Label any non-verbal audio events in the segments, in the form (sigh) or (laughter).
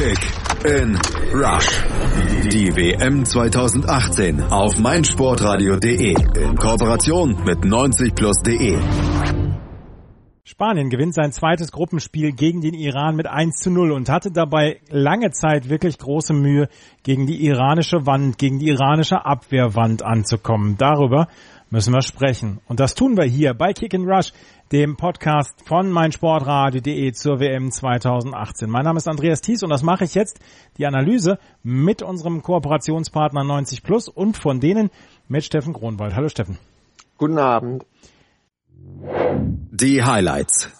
Kick in Rush. Die WM 2018 auf meinsportradio.de in Kooperation mit 90plus.de. Spanien gewinnt sein zweites Gruppenspiel gegen den Iran mit 1 zu 0 und hatte dabei lange Zeit wirklich große Mühe, gegen die iranische Wand, gegen die iranische Abwehrwand anzukommen. Darüber müssen wir sprechen. Und das tun wir hier bei Kick and Rush, dem Podcast von meinsportradio.de zur WM 2018. Mein Name ist Andreas Thies und das mache ich jetzt, die Analyse mit unserem Kooperationspartner 90 Plus und von denen mit Steffen Kronwald. Hallo Steffen. Guten Abend. Die Highlights.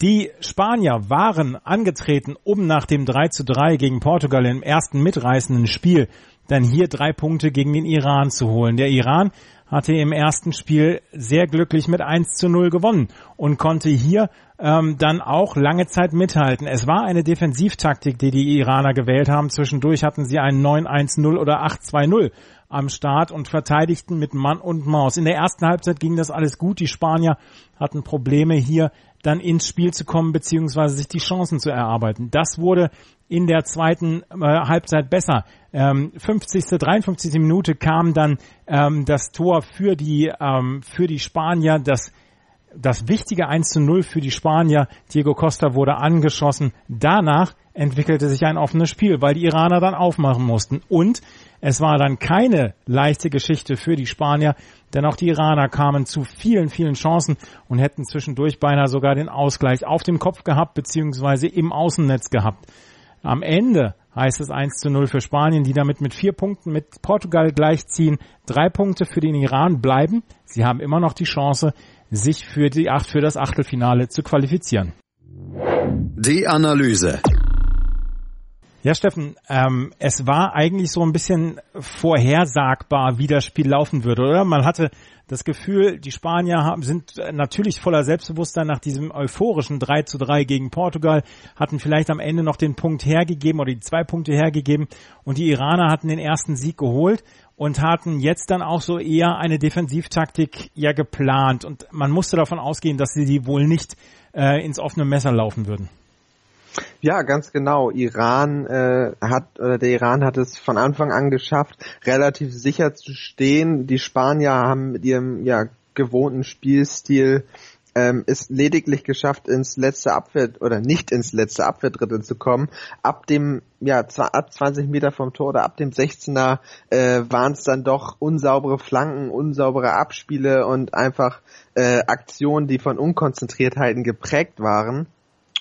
Die Spanier waren angetreten, um nach dem 3 zu 3 gegen Portugal im ersten mitreißenden Spiel dann hier drei Punkte gegen den Iran zu holen. Der Iran hatte im ersten Spiel sehr glücklich mit 1 zu 0 gewonnen und konnte hier ähm, dann auch lange Zeit mithalten. Es war eine Defensivtaktik, die die Iraner gewählt haben. Zwischendurch hatten sie einen 9-1-0 oder 8-2-0 am Start und verteidigten mit Mann und Maus. In der ersten Halbzeit ging das alles gut. Die Spanier hatten Probleme hier dann ins Spiel zu kommen beziehungsweise sich die Chancen zu erarbeiten. Das wurde in der zweiten äh, Halbzeit besser. Ähm, 50., 53. Minute kam dann ähm, das Tor für die ähm, für die Spanier, das das wichtige 1 zu 0 für die Spanier. Diego Costa wurde angeschossen. Danach entwickelte sich ein offenes Spiel, weil die Iraner dann aufmachen mussten. Und es war dann keine leichte Geschichte für die Spanier, denn auch die Iraner kamen zu vielen, vielen Chancen und hätten zwischendurch beinahe sogar den Ausgleich auf dem Kopf gehabt, beziehungsweise im Außennetz gehabt. Am Ende heißt es 1 zu 0 für Spanien, die damit mit vier Punkten mit Portugal gleichziehen. Drei Punkte für den Iran bleiben. Sie haben immer noch die Chance, sich für, die, für das Achtelfinale zu qualifizieren. Die Analyse. Ja, Steffen, ähm, es war eigentlich so ein bisschen vorhersagbar, wie das Spiel laufen würde, oder? Man hatte das Gefühl, die Spanier haben, sind natürlich voller Selbstbewusstsein nach diesem euphorischen 3 zu 3 gegen Portugal, hatten vielleicht am Ende noch den Punkt hergegeben oder die zwei Punkte hergegeben und die Iraner hatten den ersten Sieg geholt und hatten jetzt dann auch so eher eine Defensivtaktik ja geplant und man musste davon ausgehen, dass sie die wohl nicht äh, ins offene Messer laufen würden. Ja, ganz genau. Iran äh, hat oder der Iran hat es von Anfang an geschafft, relativ sicher zu stehen. Die Spanier haben mit ihrem ja gewohnten Spielstil ähm, es lediglich geschafft, ins letzte Abwehr oder nicht ins letzte Abwehrdrittel zu kommen. Ab dem ja ab 20 Meter vom Tor oder ab dem 16er äh, waren es dann doch unsaubere Flanken, unsaubere Abspiele und einfach äh, Aktionen, die von Unkonzentriertheiten geprägt waren.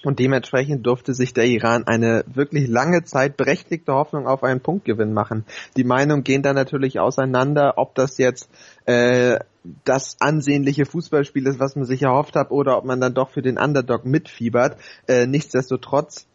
Und dementsprechend durfte sich der Iran eine wirklich lange Zeit berechtigte Hoffnung auf einen Punktgewinn machen. Die Meinungen gehen da natürlich auseinander, ob das jetzt äh, das ansehnliche Fußballspiel ist, was man sich erhofft hat, oder ob man dann doch für den Underdog mitfiebert. Äh, nichtsdestotrotz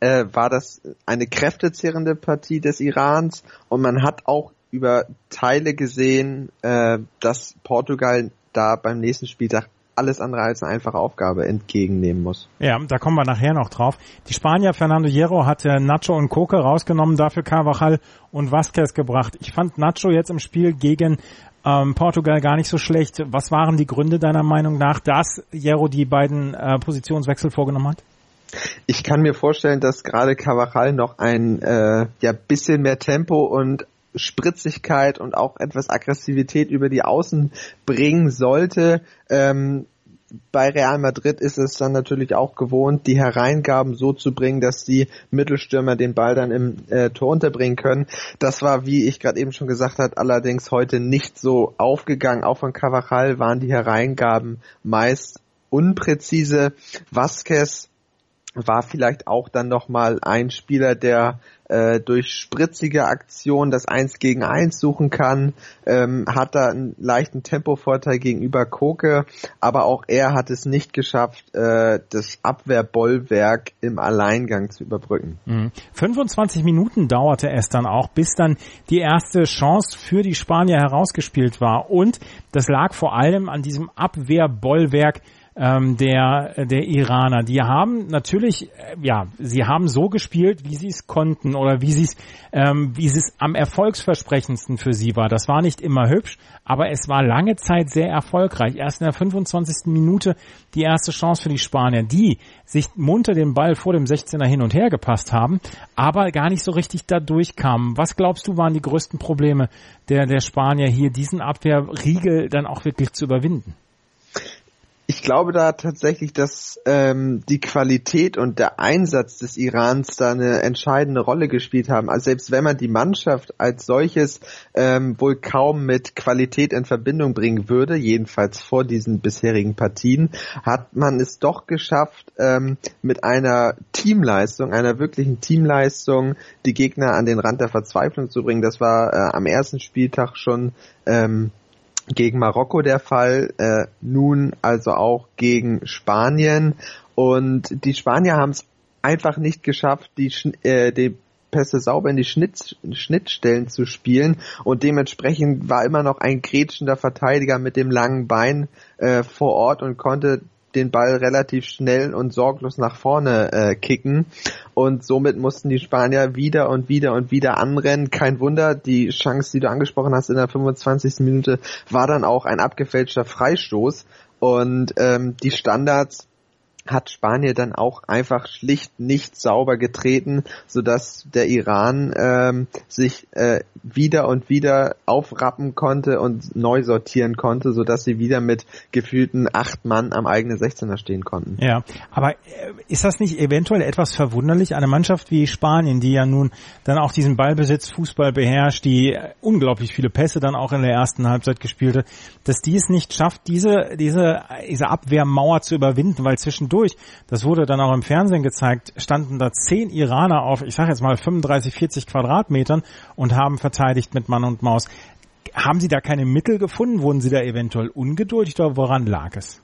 äh, war das eine kräftezehrende Partie des Irans und man hat auch über Teile gesehen, äh, dass Portugal da beim nächsten Spieltag alles andere als eine einfache Aufgabe entgegennehmen muss. Ja, da kommen wir nachher noch drauf. Die Spanier Fernando Hierro hat Nacho und Coque rausgenommen, dafür Carvajal und Vasquez gebracht. Ich fand Nacho jetzt im Spiel gegen ähm, Portugal gar nicht so schlecht. Was waren die Gründe deiner Meinung nach, dass Hierro die beiden äh, Positionswechsel vorgenommen hat? Ich kann mir vorstellen, dass gerade Carvajal noch ein äh, ja bisschen mehr Tempo und Spritzigkeit und auch etwas Aggressivität über die Außen bringen sollte. Ähm, bei Real Madrid ist es dann natürlich auch gewohnt, die Hereingaben so zu bringen, dass die Mittelstürmer den Ball dann im äh, Tor unterbringen können. Das war, wie ich gerade eben schon gesagt habe, allerdings heute nicht so aufgegangen. Auch von Cavachal waren die Hereingaben meist unpräzise. Vasquez war vielleicht auch dann nochmal ein Spieler, der äh, durch spritzige Aktionen das Eins gegen Eins suchen kann, ähm, hat da einen leichten Tempovorteil gegenüber Koke, aber auch er hat es nicht geschafft, äh, das Abwehrbollwerk im Alleingang zu überbrücken. Mhm. 25 Minuten dauerte es dann auch, bis dann die erste Chance für die Spanier herausgespielt war und das lag vor allem an diesem Abwehrbollwerk ähm, der, der Iraner. Die haben natürlich, äh, ja, sie haben so gespielt, wie sie es konnten oder wie sie es, ähm, wie es am erfolgsversprechendsten für sie war. Das war nicht immer hübsch, aber es war lange Zeit sehr erfolgreich. Erst in der 25. Minute die erste Chance für die Spanier, die sich munter den Ball vor dem 16er hin und her gepasst haben, aber gar nicht so richtig da durchkamen. Was glaubst du waren die größten Probleme der, der Spanier hier, diesen Abwehrriegel dann auch wirklich zu überwinden? Ich glaube da tatsächlich, dass ähm, die Qualität und der Einsatz des Irans da eine entscheidende Rolle gespielt haben. Also selbst wenn man die Mannschaft als solches ähm, wohl kaum mit Qualität in Verbindung bringen würde, jedenfalls vor diesen bisherigen Partien, hat man es doch geschafft, ähm, mit einer Teamleistung, einer wirklichen Teamleistung, die Gegner an den Rand der Verzweiflung zu bringen. Das war äh, am ersten Spieltag schon ähm, gegen Marokko der Fall, äh, nun also auch gegen Spanien. Und die Spanier haben es einfach nicht geschafft, die, äh, die Pässe sauber in die Schnitt, Schnittstellen zu spielen und dementsprechend war immer noch ein grätschender Verteidiger mit dem langen Bein äh, vor Ort und konnte den Ball relativ schnell und sorglos nach vorne äh, kicken. Und somit mussten die Spanier wieder und wieder und wieder anrennen. Kein Wunder, die Chance, die du angesprochen hast in der 25. Minute, war dann auch ein abgefälschter Freistoß. Und ähm, die Standards hat Spanien dann auch einfach schlicht nicht sauber getreten, sodass der Iran ähm, sich äh, wieder und wieder aufrappen konnte und neu sortieren konnte, sodass sie wieder mit gefühlten acht Mann am eigenen 16er stehen konnten. Ja, aber äh, ist das nicht eventuell etwas verwunderlich? Eine Mannschaft wie Spanien, die ja nun dann auch diesen Ballbesitz, Fußball beherrscht, die unglaublich viele Pässe dann auch in der ersten Halbzeit gespielt hat, dass die es nicht schafft, diese, diese, diese Abwehrmauer zu überwinden, weil zwischendurch, das wurde dann auch im Fernsehen gezeigt, standen da zehn Iraner auf, ich sage jetzt mal 35, 40 Quadratmetern und haben verteidigt mit Mann und Maus. Haben Sie da keine Mittel gefunden? Wurden Sie da eventuell ungeduldig oder woran lag es?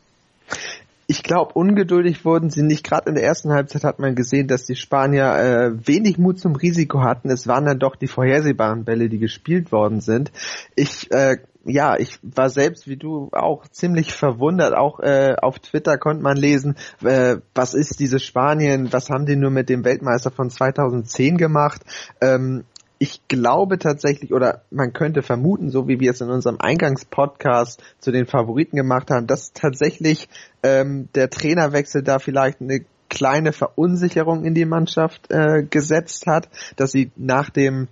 Ich glaube, ungeduldig wurden sie nicht. Gerade in der ersten Halbzeit hat man gesehen, dass die Spanier äh, wenig Mut zum Risiko hatten. Es waren dann doch die vorhersehbaren Bälle, die gespielt worden sind. Ich äh, ja, ich war selbst wie du auch ziemlich verwundert. Auch äh, auf Twitter konnte man lesen, äh, was ist dieses Spanien, was haben die nur mit dem Weltmeister von 2010 gemacht. Ähm, ich glaube tatsächlich, oder man könnte vermuten, so wie wir es in unserem Eingangspodcast zu den Favoriten gemacht haben, dass tatsächlich ähm, der Trainerwechsel da vielleicht eine kleine Verunsicherung in die Mannschaft äh, gesetzt hat, dass sie nach dem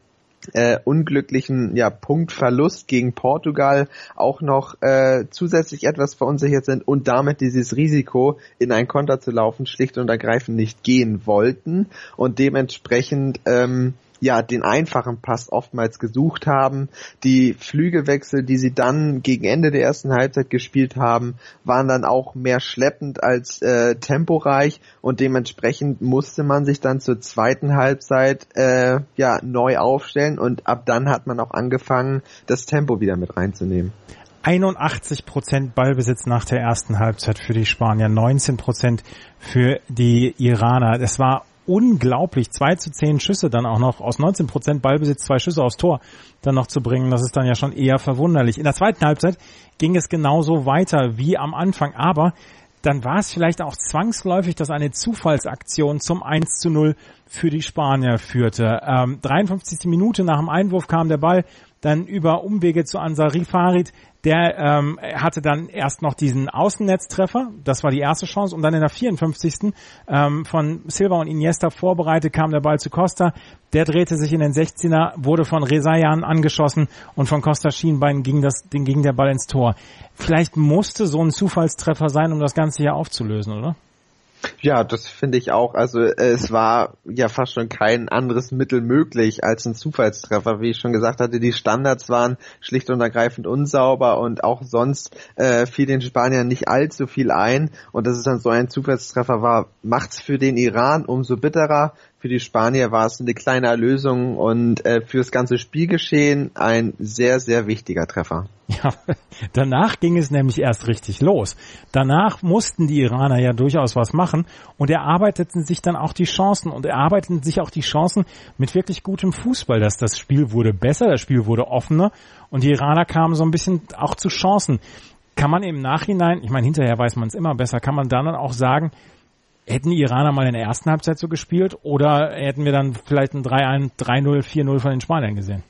äh, unglücklichen ja, Punktverlust gegen Portugal auch noch äh, zusätzlich etwas verunsichert sind und damit dieses Risiko in ein Konter zu laufen schlicht und ergreifend nicht gehen wollten und dementsprechend ähm, ja den einfachen Pass oftmals gesucht haben. Die Flügelwechsel, die sie dann gegen Ende der ersten Halbzeit gespielt haben, waren dann auch mehr schleppend als äh, temporeich und dementsprechend musste man sich dann zur zweiten Halbzeit äh, ja neu aufstellen und ab dann hat man auch angefangen, das Tempo wieder mit reinzunehmen. 81 Prozent Ballbesitz nach der ersten Halbzeit für die Spanier, 19 Prozent für die Iraner. Das war unglaublich. Zwei zu zehn Schüsse dann auch noch aus 19 Prozent Ballbesitz, zwei Schüsse aufs Tor dann noch zu bringen. Das ist dann ja schon eher verwunderlich. In der zweiten Halbzeit ging es genauso weiter wie am Anfang, aber dann war es vielleicht auch zwangsläufig, dass eine Zufallsaktion zum 1 zu 0 für die Spanier führte. Ähm, 53. Minute nach dem Einwurf kam der Ball dann über Umwege zu Ansari Farid, der ähm, hatte dann erst noch diesen Außennetztreffer, das war die erste Chance, und dann in der 54. Ähm, von Silva und Iniesta vorbereitet kam der Ball zu Costa, der drehte sich in den 16er, wurde von Rezayan angeschossen und von Costa Schienbein ging, das, ging der Ball ins Tor. Vielleicht musste so ein Zufallstreffer sein, um das Ganze hier aufzulösen, oder? Ja, das finde ich auch. Also äh, es war ja fast schon kein anderes Mittel möglich als ein Zufallstreffer. Wie ich schon gesagt hatte, die Standards waren schlicht und ergreifend unsauber und auch sonst äh, fiel den Spaniern nicht allzu viel ein. Und dass es dann so ein Zufallstreffer war, macht's für den Iran umso bitterer für die Spanier war es eine kleine Erlösung und äh, fürs ganze Spielgeschehen ein sehr, sehr wichtiger Treffer. Ja, (laughs) danach ging es nämlich erst richtig los. Danach mussten die Iraner ja durchaus was machen und erarbeiteten sich dann auch die Chancen und erarbeiteten sich auch die Chancen mit wirklich gutem Fußball, dass das Spiel wurde besser, das Spiel wurde offener und die Iraner kamen so ein bisschen auch zu Chancen Kann man im Nachhinein, ich meine, hinterher weiß man es immer besser, kann man dann auch sagen, hätten die Iraner mal in der ersten Halbzeit so gespielt oder hätten wir dann vielleicht ein 3-1, 3-0, 4-0 von den Spaniern gesehen?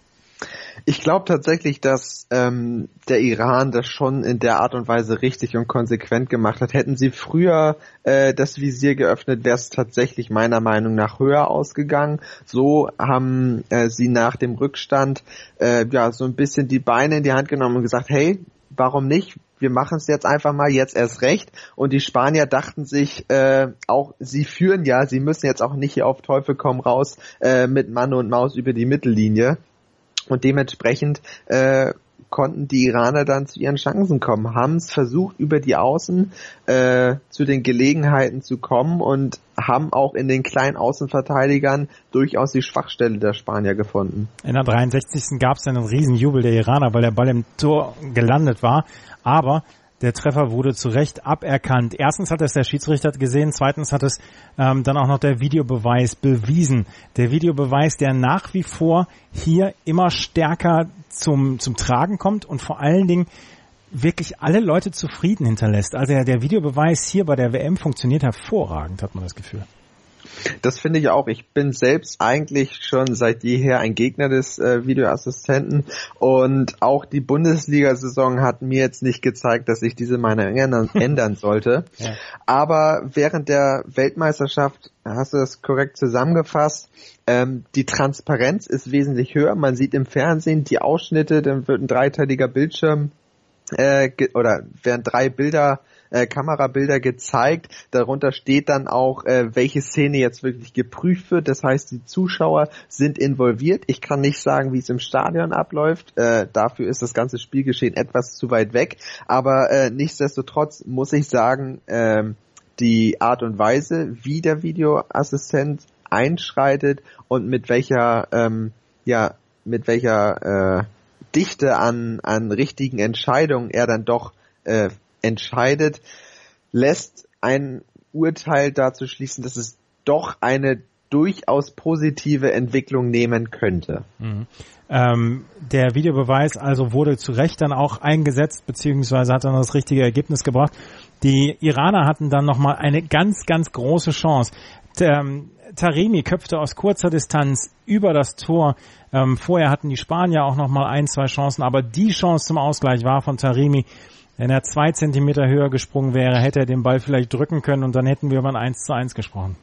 Ich glaube tatsächlich, dass ähm, der Iran das schon in der Art und Weise richtig und konsequent gemacht hat. Hätten sie früher äh, das Visier geöffnet, wäre es tatsächlich meiner Meinung nach höher ausgegangen. So haben äh, sie nach dem Rückstand äh, ja so ein bisschen die Beine in die Hand genommen und gesagt, hey, warum nicht? Wir machen es jetzt einfach mal jetzt erst recht. Und die Spanier dachten sich äh, auch, sie führen ja, sie müssen jetzt auch nicht hier auf Teufel komm raus äh, mit Mann und Maus über die Mittellinie. Und dementsprechend äh, konnten die Iraner dann zu ihren Chancen kommen, haben es versucht, über die Außen äh, zu den Gelegenheiten zu kommen und haben auch in den kleinen Außenverteidigern durchaus die Schwachstelle der Spanier gefunden. In der 63. gab es einen Riesenjubel der Iraner, weil der Ball im Tor gelandet war. Aber der Treffer wurde zu Recht aberkannt. Erstens hat es der Schiedsrichter gesehen, zweitens hat es ähm, dann auch noch der Videobeweis bewiesen. Der Videobeweis, der nach wie vor hier immer stärker zum, zum Tragen kommt und vor allen Dingen wirklich alle Leute zufrieden hinterlässt. Also der Videobeweis hier bei der WM funktioniert hervorragend, hat man das Gefühl. Das finde ich auch. Ich bin selbst eigentlich schon seit jeher ein Gegner des äh, Videoassistenten und auch die Bundesliga-Saison hat mir jetzt nicht gezeigt, dass ich diese Meinung ändern, (laughs) ändern sollte. Ja. Aber während der Weltmeisterschaft hast du das korrekt zusammengefasst. Ähm, die Transparenz ist wesentlich höher. Man sieht im Fernsehen die Ausschnitte, dann wird ein dreiteiliger Bildschirm äh, oder werden drei Bilder äh, Kamerabilder gezeigt. Darunter steht dann auch, äh, welche Szene jetzt wirklich geprüft wird. Das heißt, die Zuschauer sind involviert. Ich kann nicht sagen, wie es im Stadion abläuft. Äh, dafür ist das ganze Spielgeschehen etwas zu weit weg. Aber äh, nichtsdestotrotz muss ich sagen, äh, die Art und Weise, wie der Videoassistent einschreitet und mit welcher, ähm, ja, mit welcher äh, Dichte an, an richtigen Entscheidungen er dann doch äh, entscheidet, lässt ein Urteil dazu schließen, dass es doch eine durchaus positive Entwicklung nehmen könnte. Mhm. Ähm, der Videobeweis also wurde zu Recht dann auch eingesetzt, beziehungsweise hat dann das richtige Ergebnis gebracht. Die Iraner hatten dann nochmal eine ganz, ganz große Chance. Ähm, Taremi köpfte aus kurzer Distanz über das Tor. Ähm, vorher hatten die Spanier auch nochmal ein, zwei Chancen, aber die Chance zum Ausgleich war von Taremi. Wenn er zwei Zentimeter höher gesprungen wäre, hätte er den Ball vielleicht drücken können und dann hätten wir über ein 1 zu 1 gesprochen.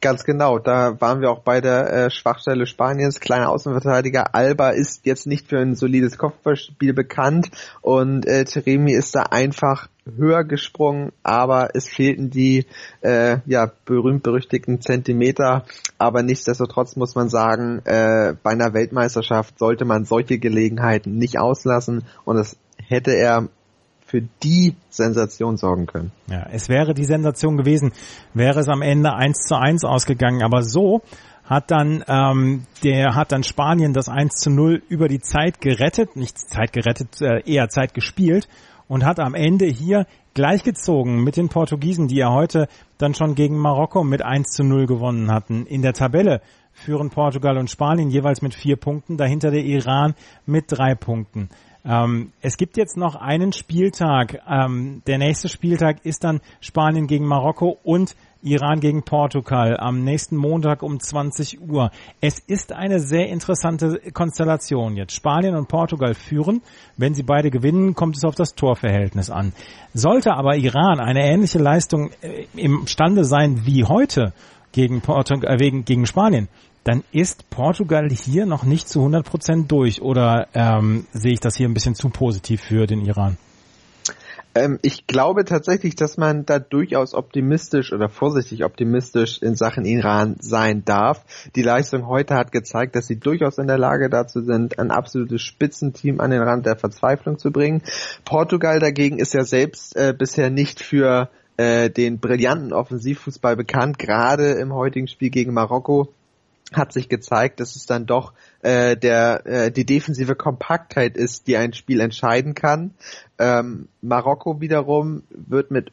Ganz genau, da waren wir auch bei der äh, Schwachstelle Spaniens. Kleiner Außenverteidiger Alba ist jetzt nicht für ein solides Kopfballspiel bekannt und äh, Teremi ist da einfach höher gesprungen, aber es fehlten die äh, ja berühmt-berüchtigten Zentimeter. Aber nichtsdestotrotz muss man sagen, äh, bei einer Weltmeisterschaft sollte man solche Gelegenheiten nicht auslassen und das hätte er für die Sensation sorgen können. Ja, es wäre die Sensation gewesen, wäre es am Ende eins zu eins ausgegangen, aber so hat dann ähm, der hat dann Spanien das 1 zu 0 über die Zeit gerettet, nicht Zeit gerettet, äh, eher Zeit gespielt und hat am Ende hier gleichgezogen mit den Portugiesen, die ja heute dann schon gegen Marokko mit 1 zu 0 gewonnen hatten. In der Tabelle führen Portugal und Spanien jeweils mit vier Punkten, dahinter der Iran mit drei Punkten. Ähm, es gibt jetzt noch einen Spieltag. Ähm, der nächste Spieltag ist dann Spanien gegen Marokko und Iran gegen Portugal am nächsten Montag um 20 Uhr. Es ist eine sehr interessante Konstellation jetzt. Spanien und Portugal führen. Wenn sie beide gewinnen, kommt es auf das Torverhältnis an. Sollte aber Iran eine ähnliche Leistung äh, imstande sein wie heute gegen, Portugal, äh, gegen Spanien, dann ist Portugal hier noch nicht zu 100 Prozent durch oder ähm, sehe ich das hier ein bisschen zu positiv für den Iran? Ähm, ich glaube tatsächlich, dass man da durchaus optimistisch oder vorsichtig optimistisch in Sachen Iran sein darf. Die Leistung heute hat gezeigt, dass sie durchaus in der Lage dazu sind, ein absolutes Spitzenteam an den Rand der Verzweiflung zu bringen. Portugal dagegen ist ja selbst äh, bisher nicht für äh, den brillanten Offensivfußball bekannt, gerade im heutigen Spiel gegen Marokko hat sich gezeigt, dass es dann doch äh, der äh, die defensive Kompaktheit ist, die ein Spiel entscheiden kann. Ähm, Marokko wiederum wird mit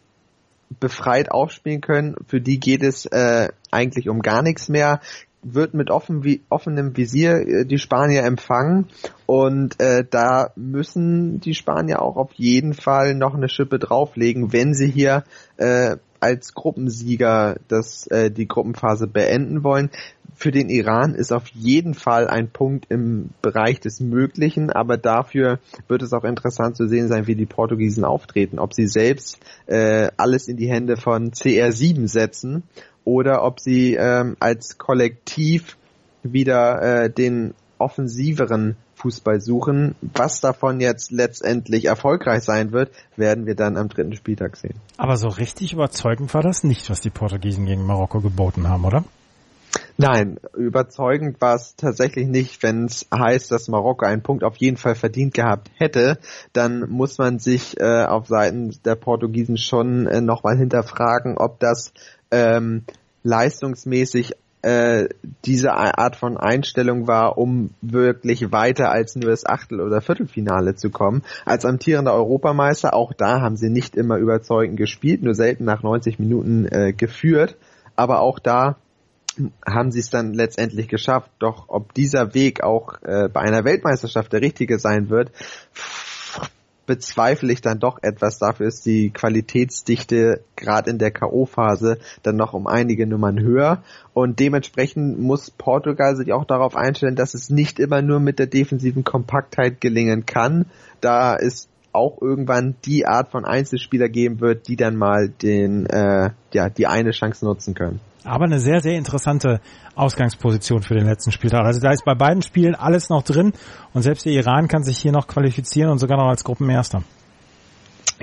befreit aufspielen können. Für die geht es äh, eigentlich um gar nichts mehr. wird mit offen, wie, offenem Visier äh, die Spanier empfangen und äh, da müssen die Spanier auch auf jeden Fall noch eine Schippe drauflegen, wenn sie hier äh, als Gruppensieger das, äh, die Gruppenphase beenden wollen. Für den Iran ist auf jeden Fall ein Punkt im Bereich des Möglichen, aber dafür wird es auch interessant zu sehen sein, wie die Portugiesen auftreten, ob sie selbst äh, alles in die Hände von CR7 setzen oder ob sie ähm, als Kollektiv wieder äh, den offensiveren Fußball suchen. Was davon jetzt letztendlich erfolgreich sein wird, werden wir dann am dritten Spieltag sehen. Aber so richtig überzeugend war das nicht, was die Portugiesen gegen Marokko geboten haben, oder? Nein, überzeugend war es tatsächlich nicht. Wenn es heißt, dass Marokko einen Punkt auf jeden Fall verdient gehabt hätte, dann muss man sich äh, auf Seiten der Portugiesen schon äh, nochmal hinterfragen, ob das ähm, leistungsmäßig äh, diese Art von Einstellung war, um wirklich weiter als nur das Achtel- oder Viertelfinale zu kommen. Als amtierender Europameister, auch da haben sie nicht immer überzeugend gespielt, nur selten nach 90 Minuten äh, geführt, aber auch da haben sie es dann letztendlich geschafft. Doch ob dieser Weg auch äh, bei einer Weltmeisterschaft der richtige sein wird, bezweifle ich dann doch etwas. Dafür ist die Qualitätsdichte gerade in der K.O.-Phase dann noch um einige Nummern höher. Und dementsprechend muss Portugal sich auch darauf einstellen, dass es nicht immer nur mit der defensiven Kompaktheit gelingen kann. Da ist auch irgendwann die Art von Einzelspieler geben wird, die dann mal den äh, ja die eine Chance nutzen können. Aber eine sehr, sehr interessante Ausgangsposition für den letzten Spieltag. Also da ist bei beiden Spielen alles noch drin und selbst der Iran kann sich hier noch qualifizieren und sogar noch als Gruppenerster.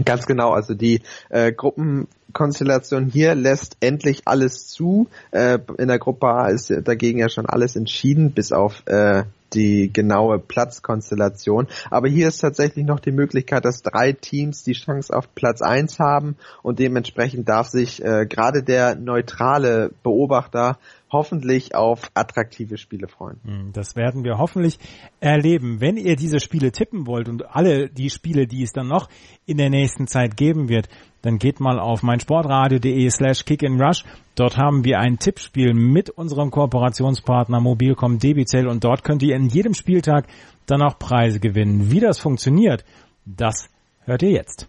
Ganz genau, also die äh, Gruppenkonstellation hier lässt endlich alles zu. Äh, in der Gruppe A ist dagegen ja schon alles entschieden, bis auf äh, die genaue Platzkonstellation. Aber hier ist tatsächlich noch die Möglichkeit, dass drei Teams die Chance auf Platz eins haben und dementsprechend darf sich äh, gerade der neutrale Beobachter hoffentlich auf attraktive Spiele freuen. Hm, das werden wir hoffentlich erleben. Wenn ihr diese Spiele tippen wollt und alle die Spiele, die es dann noch in der nächsten Zeit geben wird, dann geht mal auf meinsportradio.de slash kickandrush. Dort haben wir ein Tippspiel mit unserem Kooperationspartner Mobilcom Debitel und dort könnt ihr in jedem Spieltag dann auch Preise gewinnen. Wie das funktioniert, das hört ihr jetzt.